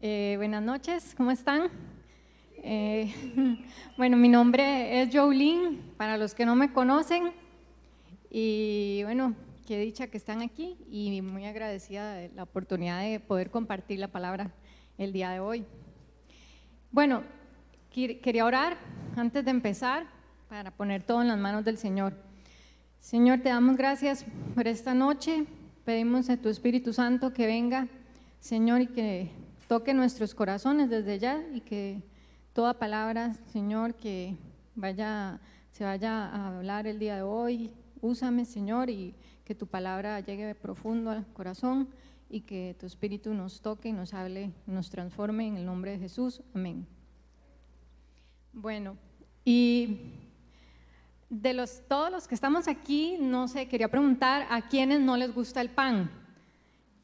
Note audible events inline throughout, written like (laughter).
Eh, buenas noches, ¿cómo están? Eh, (laughs) bueno, mi nombre es Jolene, para los que no me conocen, y bueno, qué dicha que están aquí y muy agradecida de la oportunidad de poder compartir la palabra el día de hoy. Bueno, quería orar antes de empezar para poner todo en las manos del Señor. Señor, te damos gracias por esta noche. Pedimos a tu Espíritu Santo que venga, Señor, y que toque nuestros corazones desde ya y que toda palabra, Señor, que vaya, se vaya a hablar el día de hoy, úsame, Señor, y que tu palabra llegue profundo al corazón y que tu Espíritu nos toque y nos hable, nos transforme en el nombre de Jesús. Amén. Bueno, y de los, todos los que estamos aquí, no sé, quería preguntar a quienes no les gusta el pan.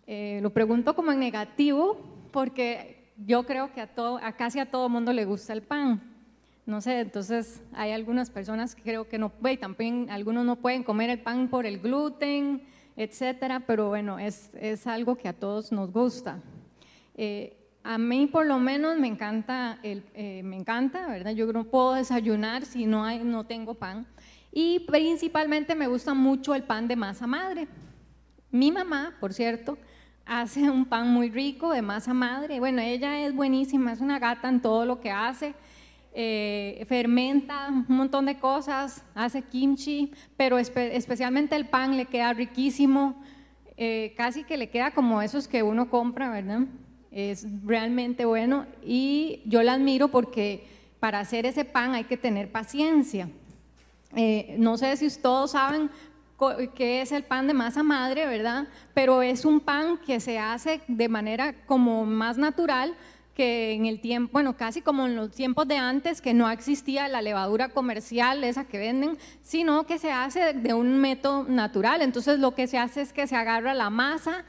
Eh, lo pregunto como en negativo porque yo creo que a, casi a todo mundo le gusta el pan. No sé, entonces hay algunas personas que creo que no, y también algunos no pueden comer el pan por el gluten, etcétera, pero bueno, es, es algo que a todos nos gusta. Eh, a mí por lo menos me encanta, eh, me encanta, ¿verdad? Yo no puedo desayunar si no, no tengo pan. Y principalmente me gusta mucho el pan de masa madre. Mi mamá, por cierto, hace un pan muy rico de masa madre. Bueno, ella es buenísima, es una gata en todo lo que hace. Eh, fermenta un montón de cosas, hace kimchi, pero especialmente el pan le queda riquísimo, eh, casi que le queda como esos que uno compra, ¿verdad? Es realmente bueno y yo la admiro porque para hacer ese pan hay que tener paciencia. Eh, no sé si todos saben qué es el pan de masa madre, ¿verdad? Pero es un pan que se hace de manera como más natural que en el tiempo, bueno, casi como en los tiempos de antes, que no existía la levadura comercial, esa que venden, sino que se hace de un método natural. Entonces lo que se hace es que se agarra la masa,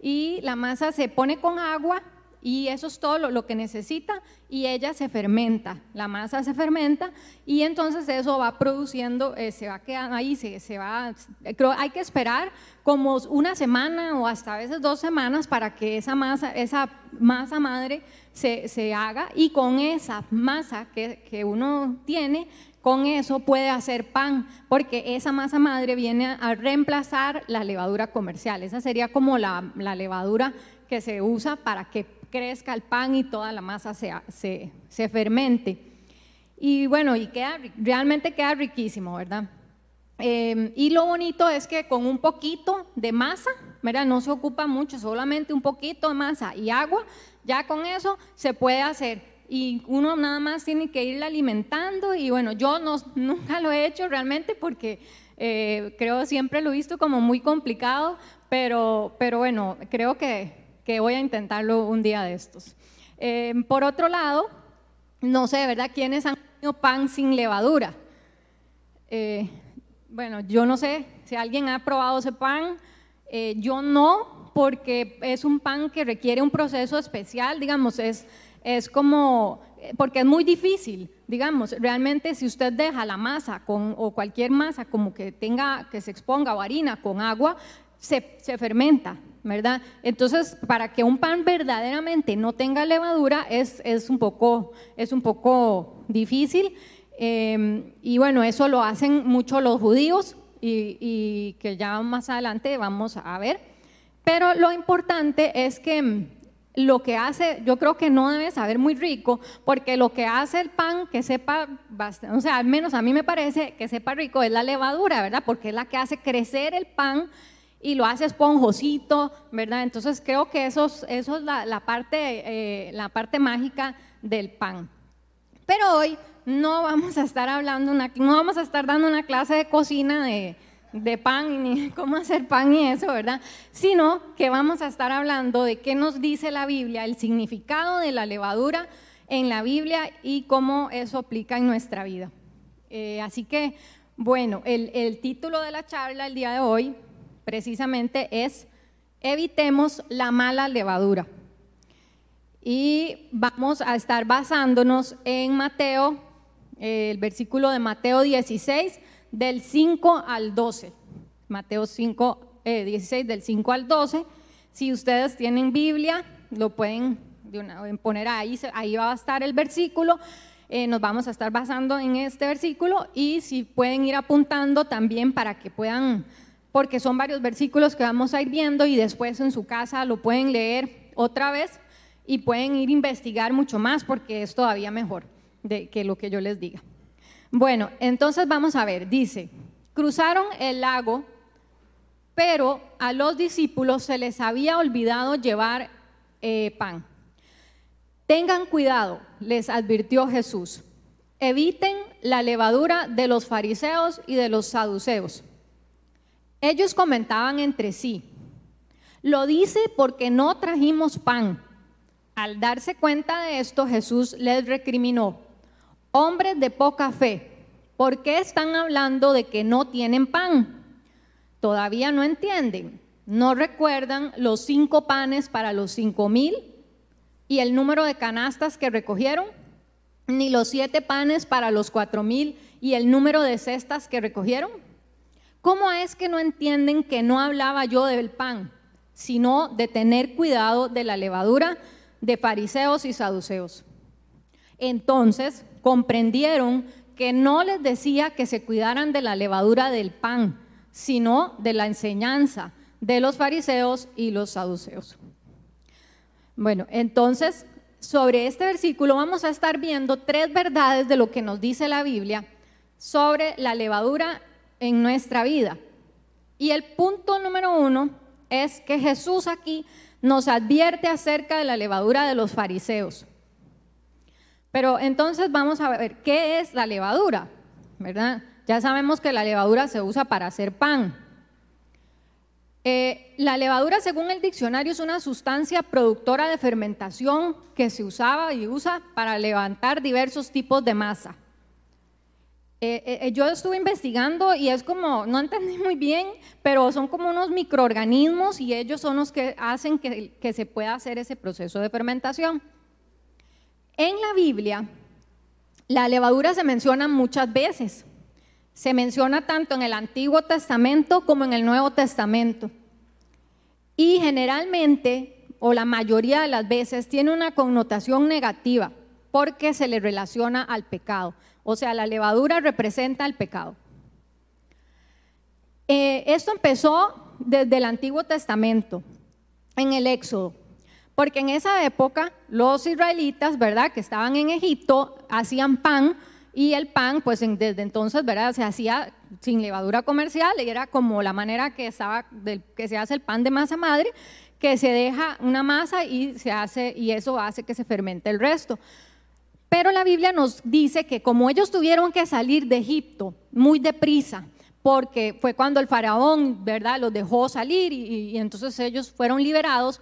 y la masa se pone con agua y eso es todo lo, que necesita y ella se fermenta, la masa se fermenta y entonces eso va produciendo, eh, se va quedando ahí, se, va, creo, hay que esperar como una semana o hasta a veces dos semanas para que esa masa, esa masa madre se, se haga y con esa masa que, que uno tiene con eso puede hacer pan, porque esa masa madre viene a reemplazar la levadura comercial. Esa sería como la, levadura que se usa para que crezca el pan y toda la masa se, se, fermente. Y bueno, y queda, realmente queda riquísimo, ¿verdad? Em, y lo bonito es que con un poquito de masa, ¿verdad? No se ocupa mucho, solamente un poquito de masa y agua, ya con eso se puede hacer y uno nada más tiene que irla alimentando y bueno, yo no, nunca lo he hecho realmente porque eh, creo siempre lo he visto como muy complicado, pero, pero bueno, creo que, que voy a intentarlo un día de estos. Eh, por otro lado, no sé, ¿verdad? ¿Quiénes han comido pan sin levadura? Eh, bueno, yo no sé si alguien ha probado ese pan, yo no, porque es un pan que requiere un proceso especial, digamos, es es como, porque es muy difícil, digamos, realmente si usted deja la masa con, o cualquier masa como que tenga, que se exponga o harina con agua, se, se fermenta, ¿verdad? Entonces, para que un pan verdaderamente no tenga levadura es, es, un, poco, es un poco difícil. Em, y bueno, eso lo hacen mucho los judíos y, y que ya más adelante vamos a ver. Pero lo importante es que lo que hace, yo creo que no debe saber muy rico, porque lo que hace el pan que sepa bastante, o sea, al menos a mí me parece que sepa rico es la levadura, ¿verdad? Porque es la que hace crecer el pan y lo hace esponjosito, ¿verdad? Entonces creo que eso es, eso es la, parte, eh, la parte mágica del pan. Pero hoy no vamos a estar hablando, una, no vamos a estar dando una clase de cocina de de pan ni (laughs) cómo hacer pan y eso, ¿verdad? Sino que vamos a estar hablando de qué nos dice la Biblia, el significado de la levadura en la Biblia y cómo eso aplica en nuestra vida. Eh, así que, bueno, el, el título de la charla el día de hoy precisamente es Evitemos la mala levadura. Y vamos a estar basándonos en Mateo, el versículo de Mateo 16, del 5 al 12. Mateo 5, 16 eh, del 5 al 12 Si ustedes tienen Biblia, lo pueden poner ahí, ahí va a estar el versículo. Eh, nos vamos a estar basando en este versículo y si pueden ir apuntando también para que puedan, porque son varios versículos que vamos a ir viendo y después en su casa lo pueden leer otra vez y pueden ir a investigar mucho más porque es todavía mejor de, que lo que yo les diga. Bueno, entonces vamos a ver, dice, cruzaron el lago, pero a los discípulos se les había olvidado llevar eh, pan. Tengan cuidado, les advirtió Jesús. Eviten la levadura de los fariseos y de los saduceos. Ellos comentaban entre sí, lo dice porque no trajimos pan. Al darse cuenta de esto, Jesús les recriminó, hombres de poca fe, ¿por qué están hablando de que no tienen pan? Todavía no entienden, no recuerdan los cinco panes para los cinco mil y el número de canastas que recogieron, ni los siete panes para los cuatro mil y el número de cestas que recogieron. ¿Cómo es que no entienden que no hablaba yo del pan, sino de tener cuidado de la levadura de fariseos y saduceos? Entonces comprendieron que no les decía que se cuidaran de la levadura del pan, sino de la enseñanza de los fariseos y los saduceos. Bueno, entonces, sobre este versículo vamos a estar viendo tres verdades de lo que nos dice la Biblia sobre la levadura en nuestra vida. Y el punto número uno es que Jesús aquí nos advierte acerca de la levadura de los fariseos. Pero entonces vamos a ver qué es la levadura, ¿verdad? Ya sabemos que la levadura se usa para hacer pan. Eh, la levadura, según el diccionario, es una sustancia productora de fermentación que se usaba y usa para levantar diversos tipos de masa. Eh, eh, yo estuve investigando y es como, no entendí muy bien, pero son como unos microorganismos y ellos son los que hacen que, que se pueda hacer ese proceso de fermentación. En la Biblia, la levadura se menciona muchas veces. Se menciona tanto en el Antiguo Testamento como en el Nuevo Testamento. Y generalmente, o la mayoría de las veces, tiene una connotación negativa porque se le relaciona al pecado. O sea, la levadura representa el pecado. Eh, esto empezó desde el Antiguo Testamento, en el Éxodo, porque en esa época los israelitas, ¿verdad?, que estaban en Egipto, hacían pan y el pan, pues desde entonces, ¿verdad? Se hacía sin levadura comercial y era como la manera que, estaba que se hace el pan de masa madre, que se deja una masa y, se hace, y eso hace que se fermente el resto. Pero la Biblia nos dice que como ellos tuvieron que salir de Egipto muy deprisa, porque fue cuando el faraón, ¿verdad?, los dejó salir y entonces ellos fueron liberados,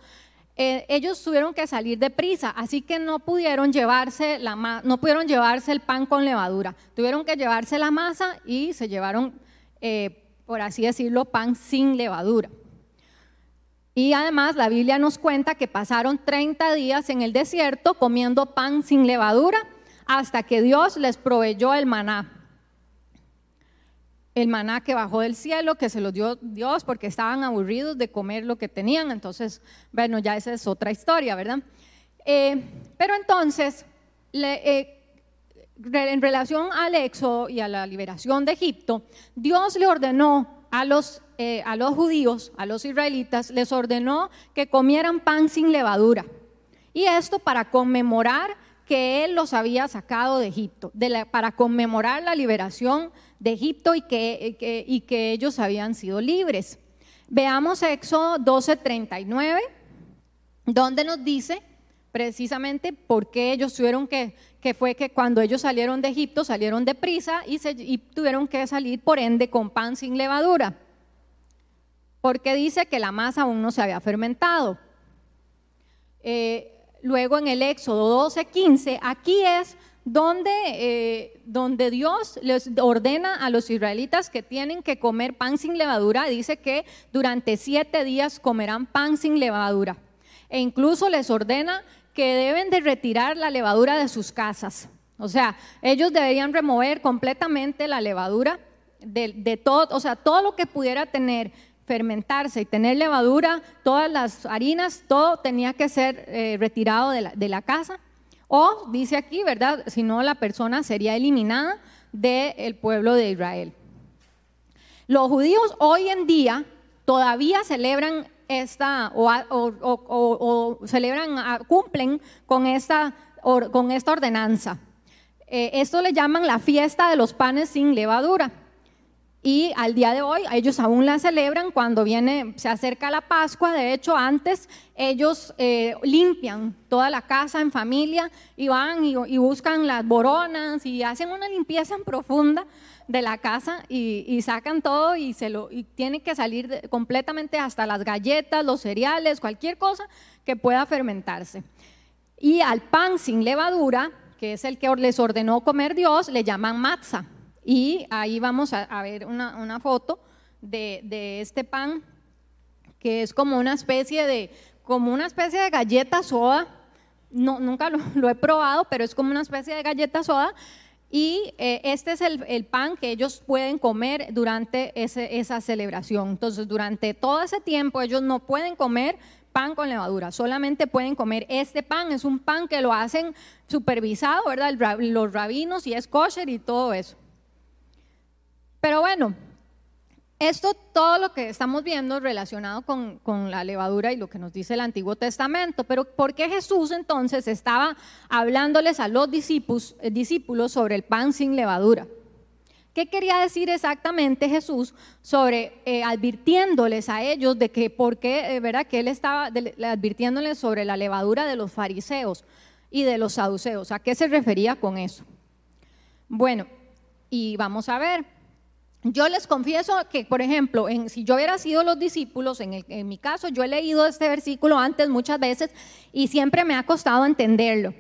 eh, ellos tuvieron que salir de prisa, así que no pudieron, llevarse la, no pudieron llevarse el pan con levadura, tuvieron que llevarse la masa y se llevaron, eh, por así decirlo, pan sin levadura. Y además la Biblia nos cuenta que pasaron 30 días en el desierto comiendo pan sin levadura hasta que Dios les proveyó el maná el maná que bajó del cielo, que se lo dio Dios porque estaban aburridos de comer lo que tenían. Entonces, bueno, ya esa es otra historia, ¿verdad? Eh, pero entonces, eh, en relación al éxodo y a la liberación de Egipto, Dios le ordenó a los, eh, a los judíos, a los israelitas, les ordenó que comieran pan sin levadura. Y esto para conmemorar que Él los había sacado de Egipto, para conmemorar la liberación de Egipto y que, y que ellos habían sido libres. Veamos Éxodo 12:39, donde nos dice precisamente por qué ellos tuvieron que, que fue que cuando ellos salieron de Egipto salieron deprisa y, se, y tuvieron que salir por ende con pan sin levadura. Porque dice que la masa aún no se había fermentado. Eh, luego en el Éxodo 12:15, aquí es donde, eh, donde Dios les ordena a los israelitas que tienen que comer pan sin levadura, dice que durante siete días comerán pan sin levadura. E incluso les ordena que deben de retirar la levadura de sus casas. O sea, ellos deberían remover completamente la levadura de, de todo, o sea, todo lo que pudiera tener fermentarse y tener levadura, todas las harinas, todo tenía que ser eh, retirado de la, de la, casa. O, dice aquí, ¿verdad? Si no, la persona sería eliminada del pueblo de Israel. Los judíos hoy en día todavía celebran esta, o, celebran, cumplen con esta, con esta ordenanza. Eh, esto le llaman la fiesta de los panes sin levadura. Y al día de hoy ellos aún la celebran cuando viene, se acerca la Pascua. De hecho, antes ellos eh, limpian toda la casa en familia y van y, buscan las boronas y hacen una limpieza profunda de la casa y, sacan todo y, se lo, y tiene que salir completamente hasta las galletas, los cereales, cualquier cosa que pueda fermentarse. Y al pan sin levadura, que es el que les ordenó comer Dios, le llaman matzah y ahí vamos a, ver una, foto de, este pan, que es como una especie de, como una especie de galleta soda. No, nunca lo, he probado, pero es como una especie de galleta soda. Y eh, este es el, pan que ellos pueden comer durante esa celebración. Entonces, durante todo ese tiempo ellos no pueden comer pan con levadura, solamente pueden comer este pan. Es un pan que lo hacen supervisado, ¿verdad? Los rabinos y es kosher y todo eso. Pero bueno, esto todo lo que estamos viendo relacionado con, la levadura y lo que nos dice el Antiguo Testamento, pero ¿por qué Jesús entonces estaba hablándoles a los discípulos, eh, discípulos sobre el pan sin levadura? ¿Qué quería decir exactamente Jesús sobre eh, advirtiéndoles a ellos de que por qué, eh, ¿verdad? Que él estaba advirtiéndoles sobre la levadura de los fariseos y de los saduceos. ¿A qué se refería con eso? Bueno, y vamos a ver. Yo les confieso que, por ejemplo, si yo hubiera sido los discípulos, en, en mi caso, yo he leído este versículo antes muchas veces y siempre me ha costado entenderlo.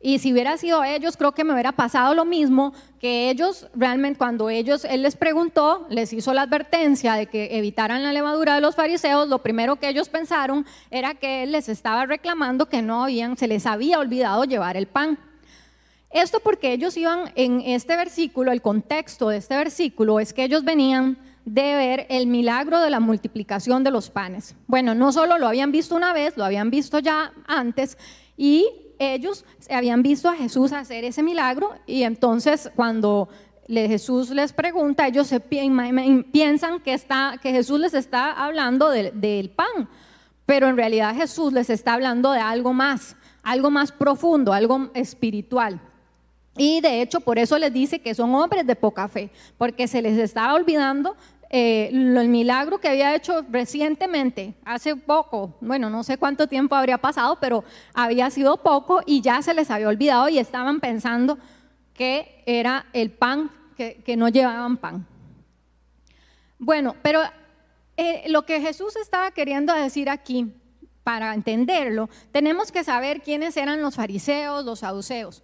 Y si hubiera sido ellos, creo que me hubiera pasado lo mismo, que ellos realmente cuando ellos, él les preguntó, les hizo la advertencia de que evitaran la levadura de los fariseos, lo primero que ellos pensaron era que él les estaba reclamando que no habían, se les había olvidado llevar el pan. Esto porque ellos iban en este versículo, el contexto de este versículo es que ellos venían de ver el milagro de la multiplicación de los panes. Bueno, no solo lo habían visto una vez, lo habían visto ya antes y ellos habían visto a Jesús hacer ese milagro y entonces cuando Jesús les pregunta, ellos se piensan que, está, que Jesús les está hablando del pan, pero en realidad Jesús les está hablando de algo más, algo más profundo, algo espiritual. Y de hecho, por eso les dice que son hombres de poca fe, porque se les estaba olvidando eh, el milagro que había hecho recientemente, hace poco, bueno, no sé cuánto tiempo habría pasado, pero había sido poco y ya se les había olvidado y estaban pensando que era el pan, que, no llevaban pan. Bueno, pero eh, lo que Jesús estaba queriendo decir aquí, para entenderlo, tenemos que saber quiénes eran los fariseos, los saduceos.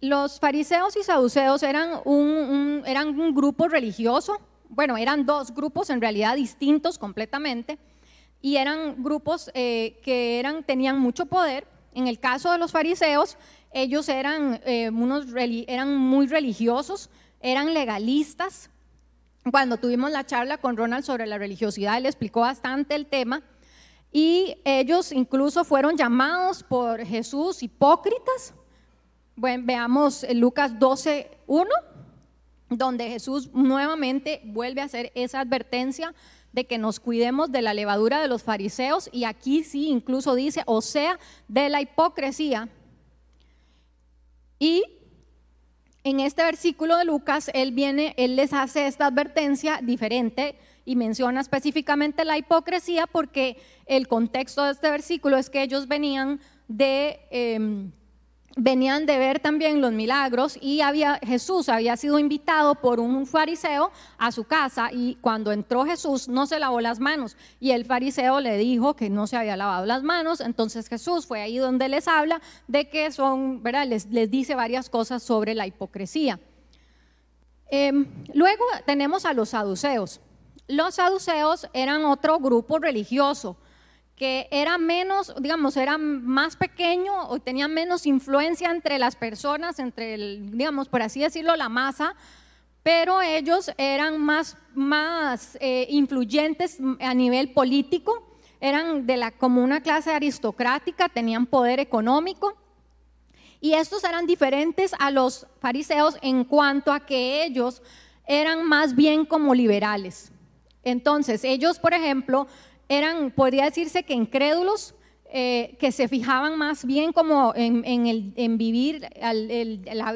Los fariseos y saduceos eran un, eran un grupo religioso, bueno, eran dos grupos en realidad distintos completamente, y eran grupos eh, que eran, tenían mucho poder. En el caso de los fariseos, ellos eran, eh, unos, eran muy religiosos, eran legalistas. Cuando tuvimos la charla con Ronald sobre la religiosidad, él explicó bastante el tema. Y ellos incluso fueron llamados por Jesús hipócritas, bueno, veamos Lucas 12, 1, donde Jesús nuevamente vuelve a hacer esa advertencia de que nos cuidemos de la levadura de los fariseos y aquí sí incluso dice, o sea, de la hipocresía. Y en este versículo de Lucas, él viene, él les hace esta advertencia diferente y menciona específicamente la hipocresía porque el contexto de este versículo es que ellos venían de... Em, venían de ver también los milagros y había, Jesús había sido invitado por un fariseo a su casa y cuando entró Jesús no se lavó las manos y el fariseo le dijo que no se había lavado las manos, entonces Jesús fue ahí donde les habla de que son, ¿verdad? Les, les dice varias cosas sobre la hipocresía. Em, luego tenemos a los saduceos. Los saduceos eran otro grupo religioso que era menos, digamos, era más pequeño o tenía menos influencia entre las personas, entre, el, digamos, por así decirlo, la masa, pero ellos eran más, más eh, influyentes a nivel político, eran de la, como una clase aristocrática, tenían poder económico. Y estos eran diferentes a los fariseos en cuanto a que ellos eran más bien como liberales. Entonces, ellos, por ejemplo, eran, podría decirse que incrédulos, eh, que se fijaban más bien como en, el, en vivir,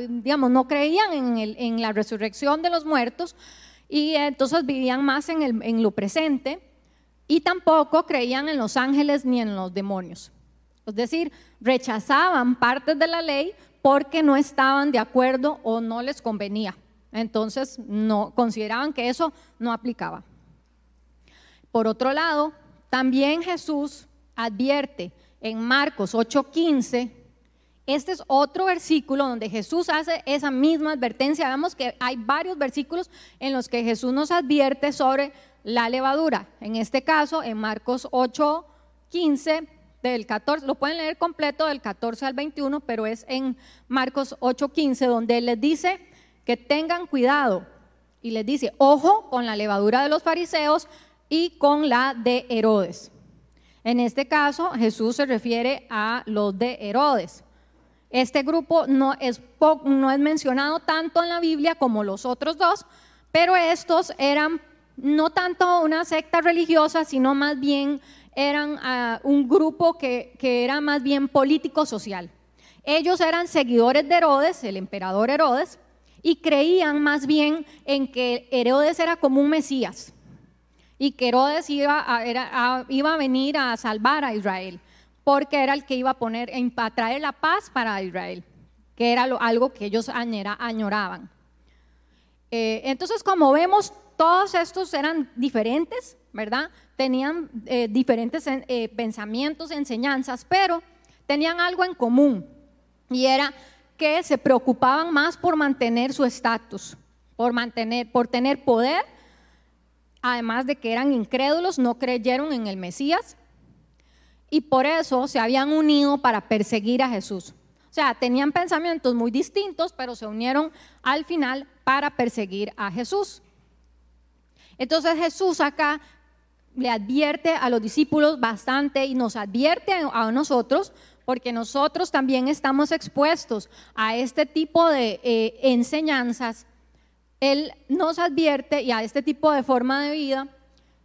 digamos, no creían en, en, la resurrección de los muertos y entonces vivían más en, en lo presente y tampoco creían en los ángeles ni en los demonios. Es decir, rechazaban partes de la ley porque no estaban de acuerdo o no les convenía. Entonces, no consideraban que eso no aplicaba. Por otro lado, también Jesús advierte en Marcos 8:15, este es otro versículo donde Jesús hace esa misma advertencia. Vemos que hay varios versículos en los que Jesús nos advierte sobre la levadura. En este caso, en Marcos 8:15 del 14, lo pueden leer completo del 14 al 21, pero es en Marcos 8:15 donde les dice que tengan cuidado y les dice, ojo con la levadura de los fariseos y con la de Herodes. En este caso, Jesús se refiere a los de Herodes. Este grupo no es, no es mencionado tanto en la Biblia como los otros dos, pero estos eran no tanto una secta religiosa, sino más bien eran ah, un grupo que, que era más bien político-social. Ellos eran seguidores de Herodes, el emperador Herodes, y creían más bien en que Herodes era como un Mesías y que Herodes iba a, iba a venir a salvar a Israel, porque era el que iba a poner, a traer la paz para Israel, que era algo que ellos añoraban. Eh, entonces, como vemos, todos estos eran diferentes, ¿verdad? Tenían eh, diferentes eh, pensamientos, enseñanzas, pero tenían algo en común, y era que se preocupaban más por mantener su estatus, por mantener, por tener poder además de que eran incrédulos, no creyeron en el Mesías y por eso se habían unido para perseguir a Jesús. O sea, tenían pensamientos muy distintos, pero se unieron al final para perseguir a Jesús. Entonces Jesús acá le advierte a los discípulos bastante y nos advierte a nosotros, porque nosotros también estamos expuestos a este tipo de eh, enseñanzas él nos advierte, y a este tipo de forma de vida,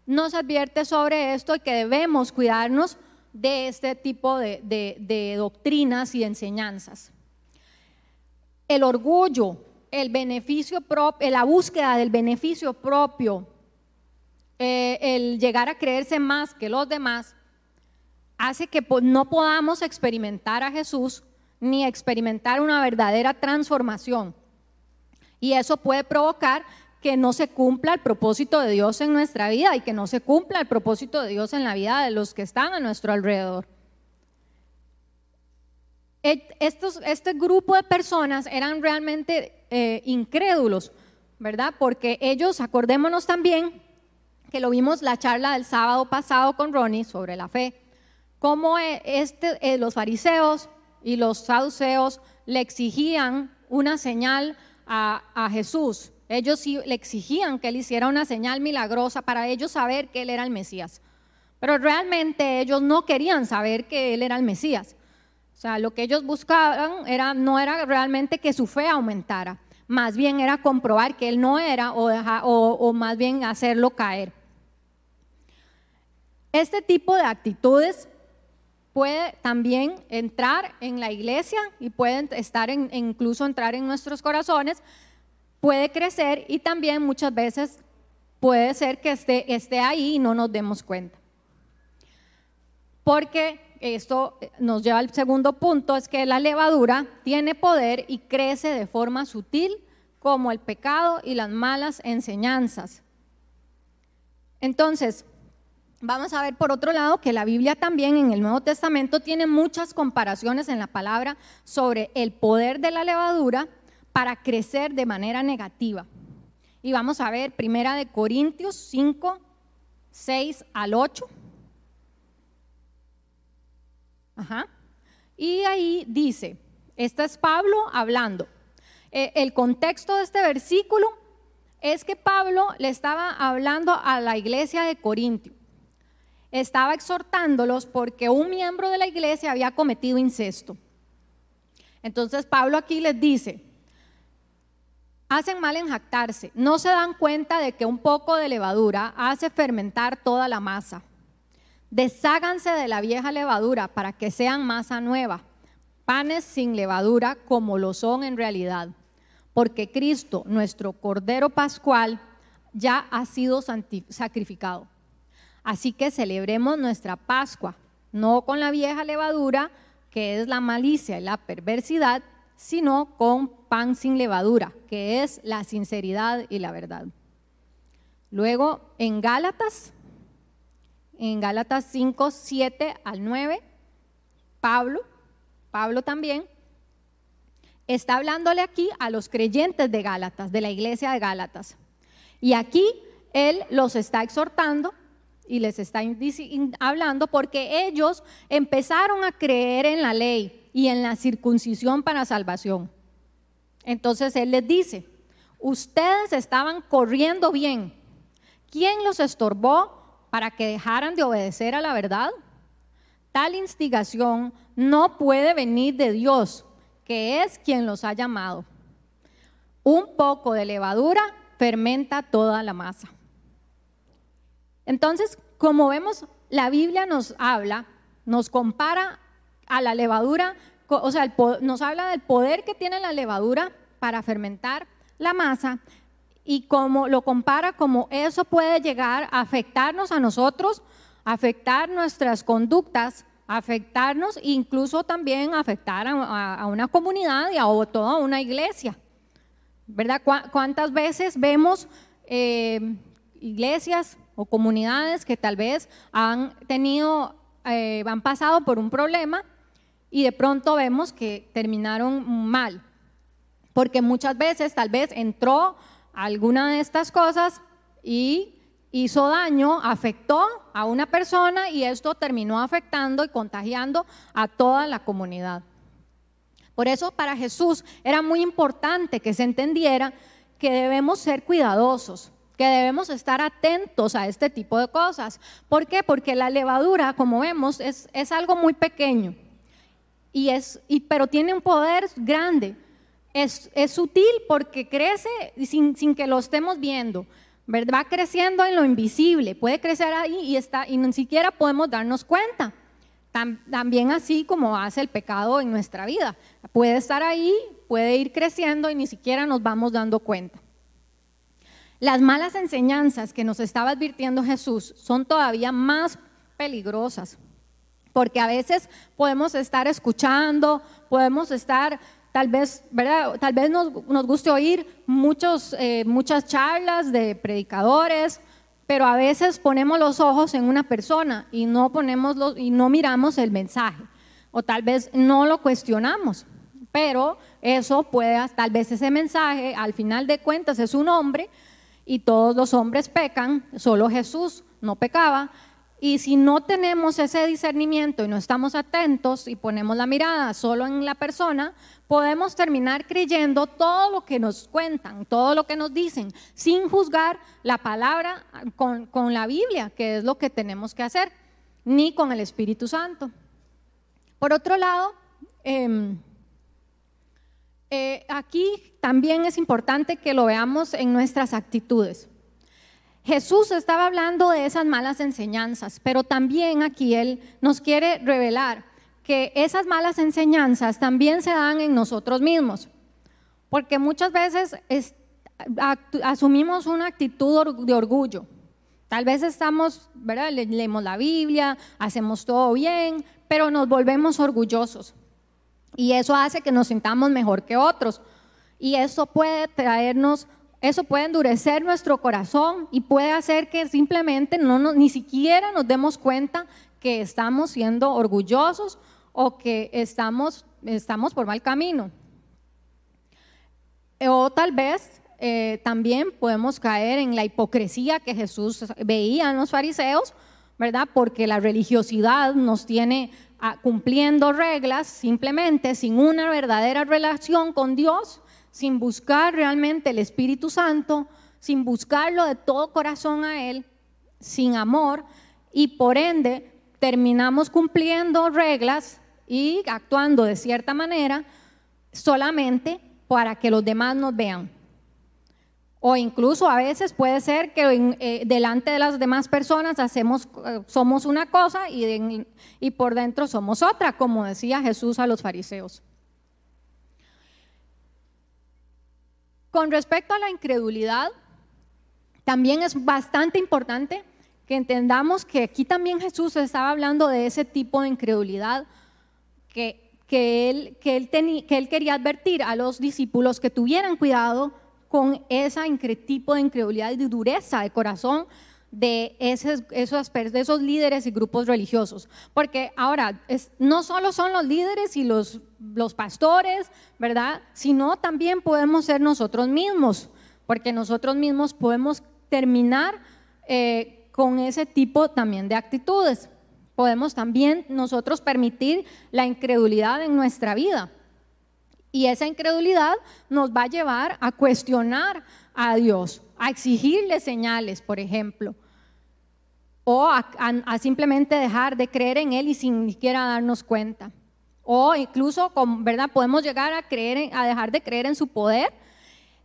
nos advierte sobre esto y que debemos cuidarnos de este tipo de, doctrinas y enseñanzas. El orgullo, el beneficio propio, la búsqueda del beneficio propio, eh, el llegar a creerse más que los demás, hace que no podamos experimentar a Jesús ni experimentar una verdadera transformación. Y eso puede provocar que no se cumpla el propósito de Dios en nuestra vida y que no se cumpla el propósito de Dios en la vida de los que están a nuestro alrededor. Estos, este grupo de personas eran realmente eh, incrédulos, ¿verdad? Porque ellos, acordémonos también que lo vimos la charla del sábado pasado con Ronnie sobre la fe, cómo eh, este, eh, los fariseos y los saduceos le exigían una señal a, Jesús. Ellos le exigían que él hiciera una señal milagrosa para ellos saber que él era el Mesías. Pero realmente ellos no querían saber que él era el Mesías. O sea, lo que ellos buscaban era, no era realmente que su fe aumentara, más bien era comprobar que él no era o más bien hacerlo caer. Este tipo de actitudes puede también entrar en la iglesia y puede estar en, incluso entrar en nuestros corazones, puede crecer y también muchas veces puede ser que esté ahí y no nos demos cuenta. Porque esto nos lleva al segundo punto, es que la levadura tiene poder y crece de forma sutil como el pecado y las malas enseñanzas. Entonces, Vamos a ver por otro lado que la Biblia también en el Nuevo Testamento tiene muchas comparaciones en la palabra sobre el poder de la levadura para crecer de manera negativa. Y vamos a ver primera de Corintios 5, 6 al 8. Ajá. Y ahí dice, este es Pablo hablando. Eh, el contexto de este versículo es que Pablo le estaba hablando a la iglesia de Corintio. Estaba exhortándolos porque un miembro de la iglesia había cometido incesto. Entonces Pablo aquí les dice, hacen mal en jactarse, no se dan cuenta de que un poco de levadura hace fermentar toda la masa. Desháganse de la vieja levadura para que sean masa nueva, panes sin levadura como lo son en realidad, porque Cristo, nuestro Cordero Pascual, ya ha sido sacrificado. Así que celebremos nuestra Pascua, no con la vieja levadura, que es la malicia y la perversidad, sino con pan sin levadura, que es la sinceridad y la verdad. Luego, en Gálatas, en Gálatas 5, 7 al 9, Pablo, Pablo también, está hablándole aquí a los creyentes de Gálatas, de la iglesia de Gálatas. Y aquí él los está exhortando y les está hablando porque ellos empezaron a creer en la ley y en la circuncisión para salvación. Entonces él les dice, ustedes estaban corriendo bien. ¿Quién los estorbó para que dejaran de obedecer a la verdad? Tal instigación no puede venir de Dios, que es quien los ha llamado. Un poco de levadura fermenta toda la masa. Entonces, como vemos, la Biblia nos habla, nos compara a la levadura, o sea, nos habla del poder que tiene la levadura para fermentar la masa y como lo compara como eso puede llegar a afectarnos a nosotros, afectar nuestras conductas, afectarnos, incluso también afectar a, una comunidad y a toda una iglesia. ¿Verdad? ¿Cuántas veces vemos eh, iglesias o comunidades que tal vez han tenido, eh, han pasado por un problema y de pronto vemos que terminaron mal? Porque muchas veces tal vez entró alguna de estas cosas y hizo daño, afectó a una persona y esto terminó afectando y contagiando a toda la comunidad. Por eso para Jesús era muy importante que se entendiera que debemos ser cuidadosos, que debemos estar atentos a este tipo de cosas. ¿Por qué? Porque la levadura, como vemos, es, es algo muy pequeño, y es, y, pero tiene un poder grande es, sutil porque crece sin, que lo estemos viendo. Va creciendo en lo invisible, puede crecer ahí y, está, y ni siquiera podemos darnos cuenta. también así como hace el pecado en nuestra vida. Puede estar ahí, puede ir creciendo y ni siquiera nos vamos dando cuenta. Las malas enseñanzas que nos estaba advirtiendo Jesús son todavía más peligrosas, porque a veces podemos estar escuchando, podemos estar Tal vez, ¿verdad? Tal vez nos, guste oír muchos, eh, muchas charlas de predicadores, pero a veces ponemos los ojos en una persona y no, ponemos los, y no miramos el mensaje. O tal vez no lo cuestionamos, pero eso puede, tal vez ese mensaje, al final de cuentas, es un hombre y todos los hombres pecan, solo Jesús no pecaba, y si no tenemos ese discernimiento y no estamos atentos y ponemos la mirada solo en la persona, podemos terminar creyendo todo lo que nos cuentan, todo lo que nos dicen, sin juzgar la palabra con, la Biblia, que es lo que tenemos que hacer, ni con el Espíritu Santo. Por otro lado, em, eh, aquí también es importante que lo veamos en nuestras actitudes. Jesús estaba hablando de esas malas enseñanzas, pero también aquí Él nos quiere revelar que esas malas enseñanzas también se dan en nosotros mismos, porque muchas veces asumimos una actitud de orgullo. Tal vez estamos, ¿verdad? leemos la Biblia, hacemos todo bien, pero nos volvemos orgullosos. Y eso hace que nos sintamos mejor que otros. Y eso puede traernos eso puede endurecer nuestro corazón y puede hacer que simplemente no ni siquiera nos demos cuenta que estamos siendo orgullosos o que estamos, estamos por mal camino. O tal vez eh, también podemos caer en la hipocresía que Jesús veía en los fariseos, ¿verdad? Porque la religiosidad nos tiene cumpliendo reglas simplemente sin una verdadera relación con Dios sin buscar realmente el Espíritu Santo, sin buscarlo de todo corazón a Él, sin amor, y por ende terminamos cumpliendo reglas y actuando de cierta manera solamente para que los demás nos vean. O incluso a veces puede ser que eh, delante de las demás personas hacemos, eh, somos una cosa y, y por dentro somos otra, como decía Jesús a los fariseos. Con respecto a la incredulidad, también es bastante importante que entendamos que aquí también Jesús estaba hablando de ese tipo de incredulidad que, que, él, que, él, que él quería advertir a los discípulos que tuvieran cuidado con ese tipo de incredulidad y de dureza de corazón de esos, esos, de esos líderes y grupos religiosos. Porque ahora, no solo son los líderes y los, los pastores, ¿verdad? Sino también podemos ser nosotros mismos, porque nosotros mismos podemos terminar eh, con ese tipo también de actitudes. Podemos también nosotros permitir la incredulidad en nuestra vida. Y esa incredulidad nos va a llevar a cuestionar a Dios, a exigirle señales, por ejemplo, o a, simplemente dejar de creer en Él y sin siquiera darnos cuenta. O incluso, ¿verdad? Podemos llegar a, creer, a dejar de creer en su poder,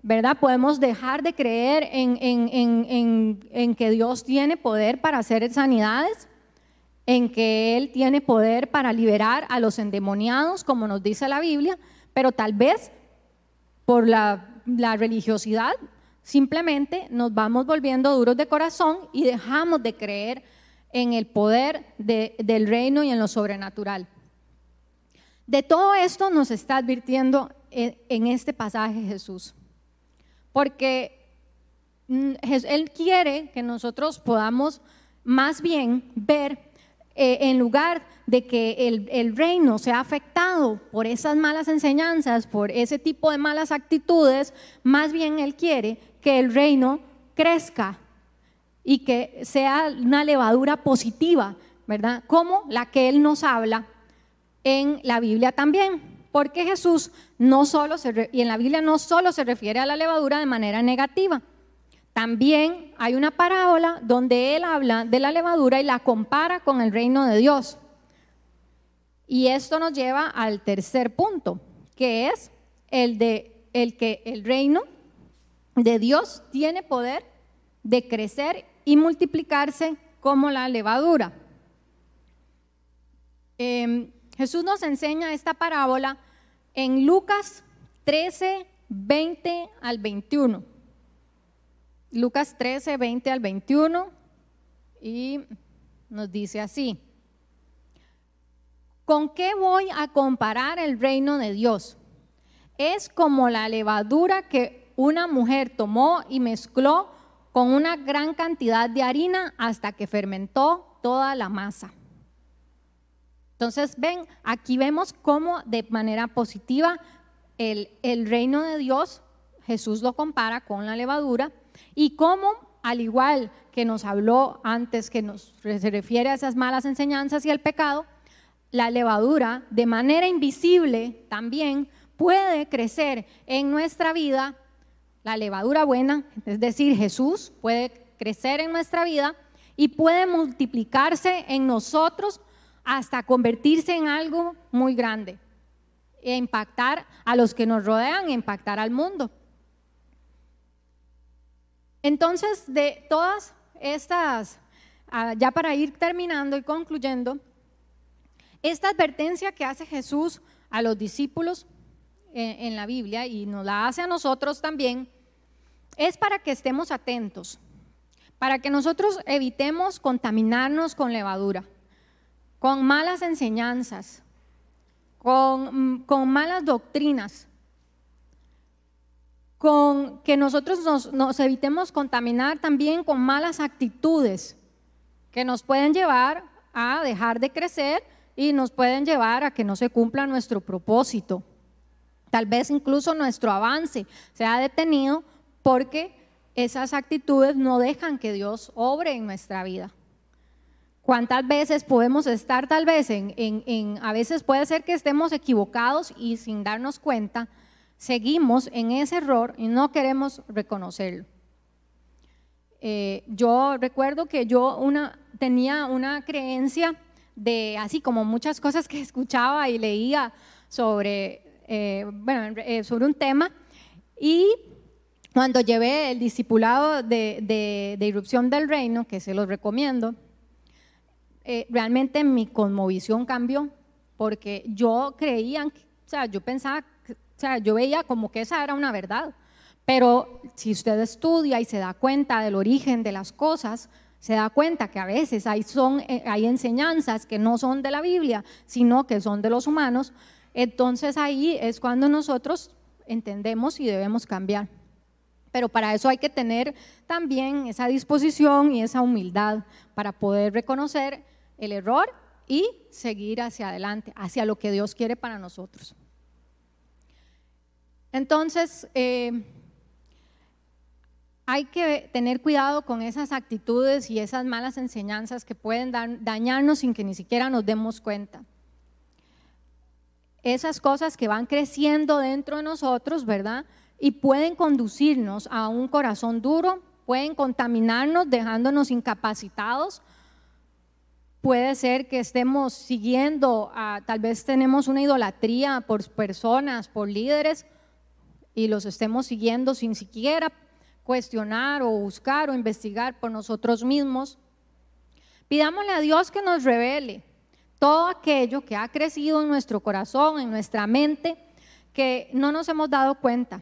¿verdad? Podemos dejar de creer en, en que Dios tiene poder para hacer sanidades, en que Él tiene poder para liberar a los endemoniados, como nos dice la Biblia, pero tal vez por la, religiosidad simplemente nos vamos volviendo duros de corazón y dejamos de creer en el poder del reino y en lo sobrenatural. De todo esto nos está advirtiendo en este pasaje Jesús, porque mm, Él quiere que nosotros podamos más bien ver eh, en lugar de que el, reino sea afectado por esas malas enseñanzas, por ese tipo de malas actitudes, más bien Él quiere que el reino crezca y que sea una levadura positiva, ¿verdad? Como la que Él nos habla en la Biblia también. Porque Jesús no solo se, y en la Biblia no solo se refiere a la levadura de manera negativa, también hay una parábola donde él habla de la levadura y la compara con el reino de Dios. Y esto nos lleva al tercer punto, que es el de el que el reino de Dios tiene poder de crecer y multiplicarse como la levadura. Em, Jesús nos enseña esta parábola en Lucas 13, 20 al 21. Lucas 13, 20 al 21 y nos dice así. ¿Con qué voy a comparar el reino de Dios? Es como la levadura que una mujer tomó y mezcló con una gran cantidad de harina hasta que fermentó toda la masa. Entonces, ven, aquí vemos cómo de manera positiva el, el reino de Dios, Jesús lo compara con la levadura y cómo, al igual que nos habló antes, que nos se refiere a esas malas enseñanzas y el pecado, la levadura de manera invisible también puede crecer en nuestra vida, la levadura buena, es decir, Jesús puede crecer en nuestra vida y puede multiplicarse en nosotros hasta convertirse en algo muy grande e impactar a los que nos rodean, impactar al mundo. Entonces, de todas estas, ah, ya para ir terminando y concluyendo, esta advertencia que hace Jesús a los discípulos en la Biblia y nos la hace a nosotros también, es para que estemos atentos, para que nosotros evitemos contaminarnos con levadura, con malas enseñanzas, con, mm, con malas doctrinas, con que nosotros nos, evitemos contaminar también con malas actitudes que nos pueden llevar a dejar de crecer y nos pueden llevar a que no se cumpla nuestro propósito. Tal vez incluso nuestro avance sea detenido porque esas actitudes no dejan que Dios obre en nuestra vida. ¿Cuántas veces podemos estar tal vez en, a veces puede ser que estemos equivocados y sin darnos cuenta, seguimos en ese error y no queremos reconocerlo. eh, yo recuerdo que yo una, tenía una creencia de, así como muchas cosas que (laughs) escuchaba y leía sobre, eh, bueno, eh, sobre un tema, y cuando llevé el discipulado de, de, irrupción del reino, que se los recomiendo, realmente mi conmovisión cambió, porque yo creía, o sea, yo pensaba, sea, yo veía como que esa era una verdad. Pero si usted estudia y se da cuenta del origen de las cosas, se da cuenta que a veces hay, son, eh, hay enseñanzas que no son de la Biblia, sino que son de los humanos, entonces ahí es cuando nosotros entendemos y debemos cambiar. Pero para eso hay que tener también esa disposición y esa humildad para poder reconocer el error y seguir hacia adelante, hacia lo que Dios quiere para nosotros. Entonces, eh, hay que tener cuidado con esas actitudes y esas malas enseñanzas que pueden dañarnos sin que ni siquiera nos demos cuenta. Esas cosas que van creciendo dentro de nosotros, ¿verdad? Y pueden conducirnos a un corazón duro, pueden contaminarnos dejándonos incapacitados. Puede ser que estemos siguiendo, tal vez tenemos una idolatría por personas, por líderes, y los estemos siguiendo sin siquiera cuestionar o buscar o investigar por nosotros mismos. Pidámosle a Dios que nos revele todo aquello que ha crecido en nuestro corazón, en nuestra mente, que no nos hemos dado cuenta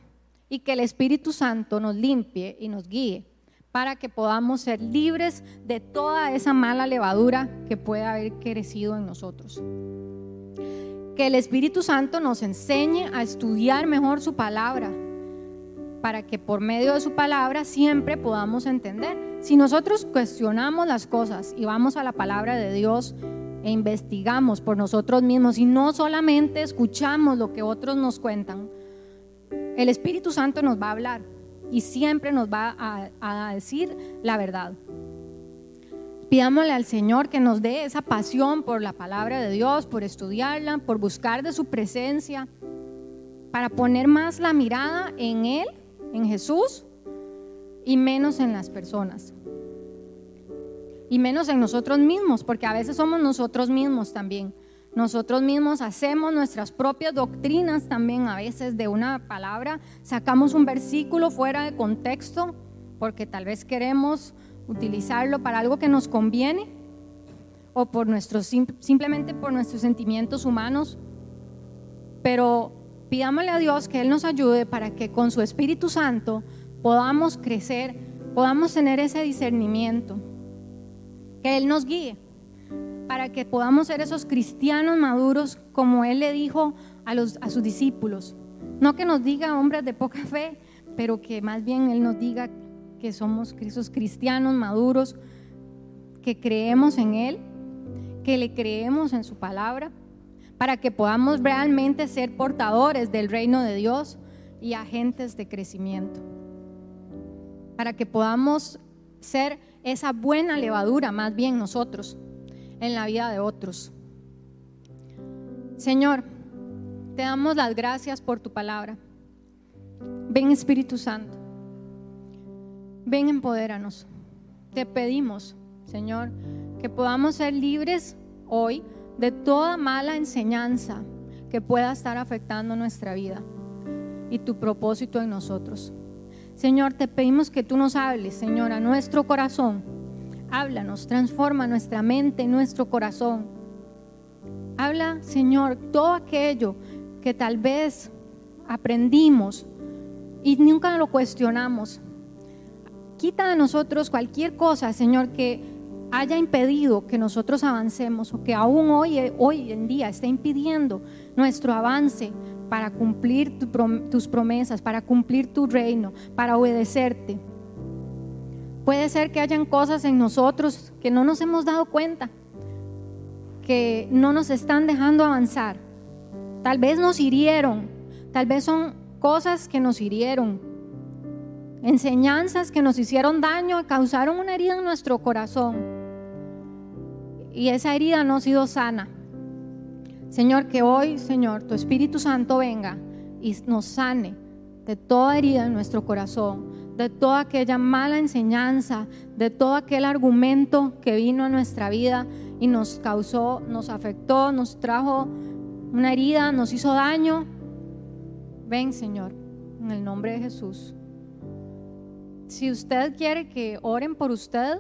y que el Espíritu Santo nos limpie y nos guíe para que podamos ser libres de toda esa mala levadura que puede haber crecido en nosotros. Que el Espíritu Santo nos enseñe a estudiar mejor su palabra, para que por medio de su palabra siempre podamos entender. Si nosotros cuestionamos las cosas y vamos a la palabra de Dios e investigamos por nosotros mismos y no solamente escuchamos lo que otros nos cuentan, el Espíritu Santo nos va a hablar y siempre nos va a, decir la verdad. Pidámosle al Señor que nos dé esa pasión por la palabra de Dios, por estudiarla, por buscar de su presencia, para poner más la mirada en Él en Jesús y menos en las personas. Y menos en nosotros mismos, porque a veces somos nosotros mismos también. Nosotros mismos hacemos nuestras propias doctrinas también a veces de una palabra, sacamos un versículo fuera de contexto porque tal vez queremos utilizarlo para algo que nos conviene o por nuestros simplemente por nuestros sentimientos humanos. Pero pidámosle a Dios que Él nos ayude para que con su Espíritu Santo podamos crecer, podamos tener ese discernimiento, que Él nos guíe, para que podamos ser esos cristianos maduros como Él le dijo a, los, a sus discípulos. No que nos diga hombres de poca fe, pero que más bien Él nos diga que somos cristianos maduros, que creemos en Él, que le creemos en su palabra para que podamos realmente ser portadores del reino de Dios y agentes de crecimiento. Para que podamos ser esa buena levadura, más bien nosotros, en la vida de otros. Señor, te damos las gracias por tu palabra. Ven Espíritu Santo. Ven, empodéranos. Te pedimos, Señor, que podamos ser libres hoy de toda mala enseñanza que pueda estar afectando nuestra vida y tu propósito en nosotros. Señor, te pedimos que tú nos hables, Señor, a nuestro corazón. Háblanos, transforma nuestra mente, nuestro corazón. Habla, Señor, todo aquello que tal vez aprendimos y nunca lo cuestionamos. Quita de nosotros cualquier cosa, Señor, que haya impedido que nosotros avancemos o que aún hoy, hoy en día está impidiendo nuestro avance para cumplir tus promesas, para cumplir tu reino, para obedecerte. Puede ser que hayan cosas en nosotros que no nos hemos dado cuenta, que no nos están dejando avanzar. Tal vez nos hirieron, tal vez son cosas que nos hirieron, enseñanzas que nos hicieron daño, causaron una herida en nuestro corazón y esa herida no ha sido sana. Señor, que hoy, Señor, tu Espíritu Santo venga y nos sane de toda herida en nuestro corazón, de toda aquella mala enseñanza, de todo aquel argumento que vino a nuestra vida y nos causó, nos afectó, nos trajo una herida, nos hizo daño. Ven, Señor, en el nombre de Jesús. Si usted quiere que oren por usted,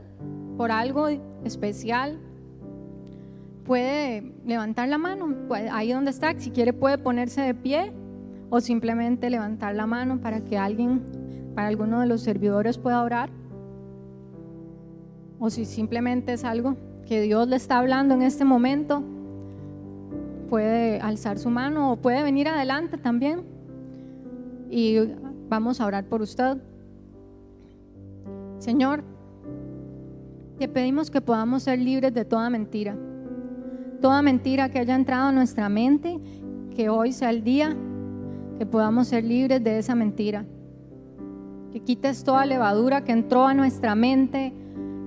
por algo especial, puede levantar la mano, ahí donde está, si quiere puede ponerse de pie o simplemente levantar la mano para que alguien, para alguno de los servidores pueda orar. O si simplemente es algo que Dios le está hablando en este momento, puede alzar su mano o puede venir adelante también. Y vamos a orar por usted. Señor, te pedimos que podamos ser libres de toda mentira. Toda mentira que haya entrado a nuestra mente, que hoy sea el día que podamos ser libres de esa mentira. Que quites toda levadura que entró a nuestra mente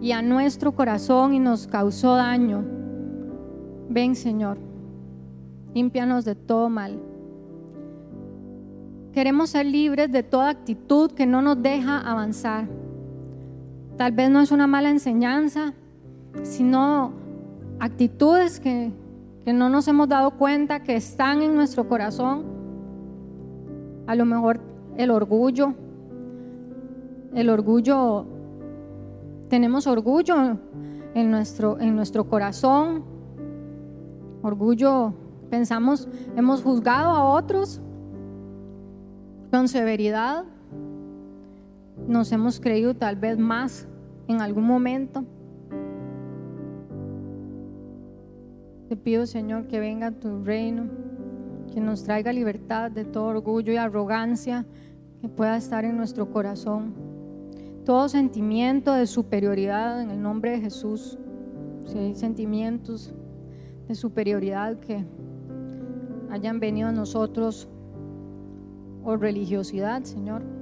y a nuestro corazón y nos causó daño. Ven, Señor, límpianos de todo mal. Queremos ser libres de toda actitud que no nos deja avanzar. Tal vez no es una mala enseñanza, sino actitudes que, que no nos hemos dado cuenta que están en nuestro corazón a lo mejor el orgullo. El orgullo, tenemos orgullo en nuestro, en nuestro corazón. Orgullo, pensamos, hemos juzgado a otros con severidad. Nos hemos creído tal vez más en algún momento. Te pido, Señor, que venga tu reino que nos traiga libertad de todo orgullo y arrogancia que pueda estar en nuestro corazón. Todo sentimiento de superioridad en el nombre de Jesús. Si hay sentimientos de superioridad que hayan venido a nosotros o religiosidad, Señor.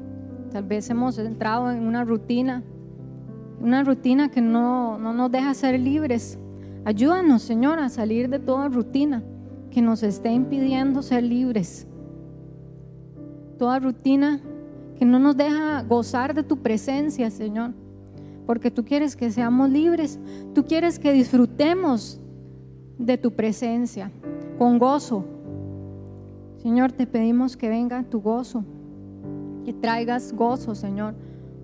Tal vez hemos entrado en una rutina, una rutina que no, no nos deja ser libres. Ayúdanos, Señor, a salir de toda rutina que nos esté impidiendo ser libres. Toda rutina que no nos deja gozar de tu presencia, Señor. Porque tú quieres que seamos libres. Tú quieres que disfrutemos de tu presencia con gozo. Señor, te pedimos que venga tu gozo, que traigas gozo, Señor,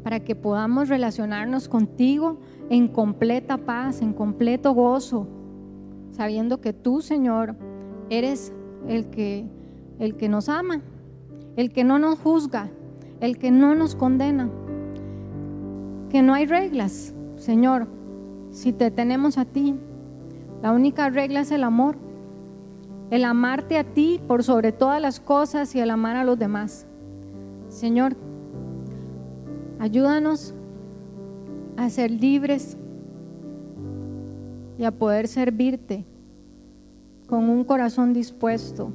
para que podamos relacionarnos contigo en completa paz, en completo gozo, sabiendo que tú, Señor, Eres el que, el que nos ama, el que no nos juzga, el que no nos condena. Que no hay reglas, Señor. Si te tenemos a ti, la única regla es el amor. El amarte a ti por sobre todas las cosas y el amar a los demás. Señor, ayúdanos a ser libres y a poder servirte con un corazón dispuesto.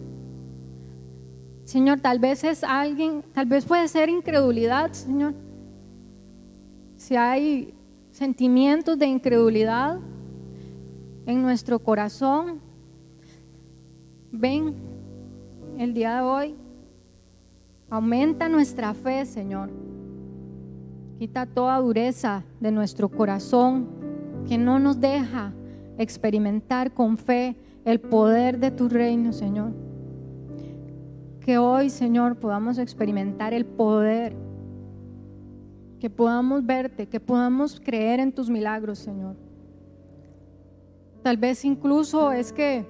Señor, tal vez es alguien, tal vez puede ser incredulidad, Señor. Si hay sentimientos de incredulidad en nuestro corazón, ven el día de hoy, aumenta nuestra fe, Señor. Quita toda dureza de nuestro corazón que no nos deja experimentar con fe el poder de tu reino, Señor. Que hoy, Señor, podamos experimentar el poder, que podamos verte, que podamos creer en tus milagros, Señor. Tal vez incluso es que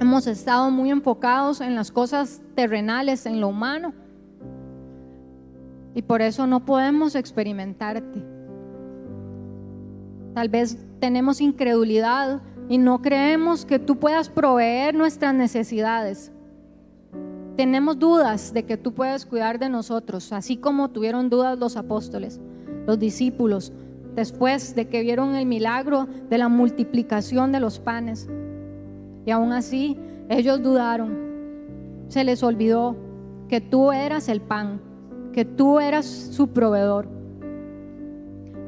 hemos estado muy enfocados en las cosas terrenales, en lo humano, y por eso no podemos experimentarte. Tal vez tenemos incredulidad y no creemos que tú puedas proveer nuestras necesidades. Tenemos dudas de que tú puedes cuidar de nosotros, así como tuvieron dudas los apóstoles, los discípulos, después de que vieron el milagro de la multiplicación de los panes. Y aún así, ellos dudaron. Se les olvidó que tú eras el pan, que tú eras su proveedor.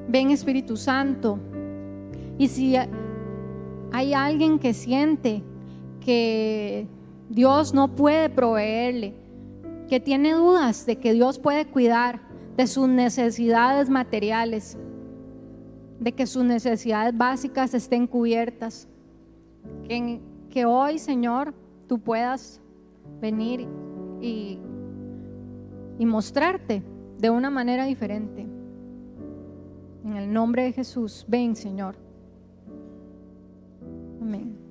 Ven Espíritu Santo. Y si hay alguien que siente que Dios no puede proveerle, que tiene dudas de que Dios puede cuidar de sus necesidades materiales, de que sus necesidades básicas estén cubiertas. Que, que hoy, Señor, tú puedas venir y, y mostrarte de una manera diferente. En el nombre de Jesús, ven, Señor. Amén.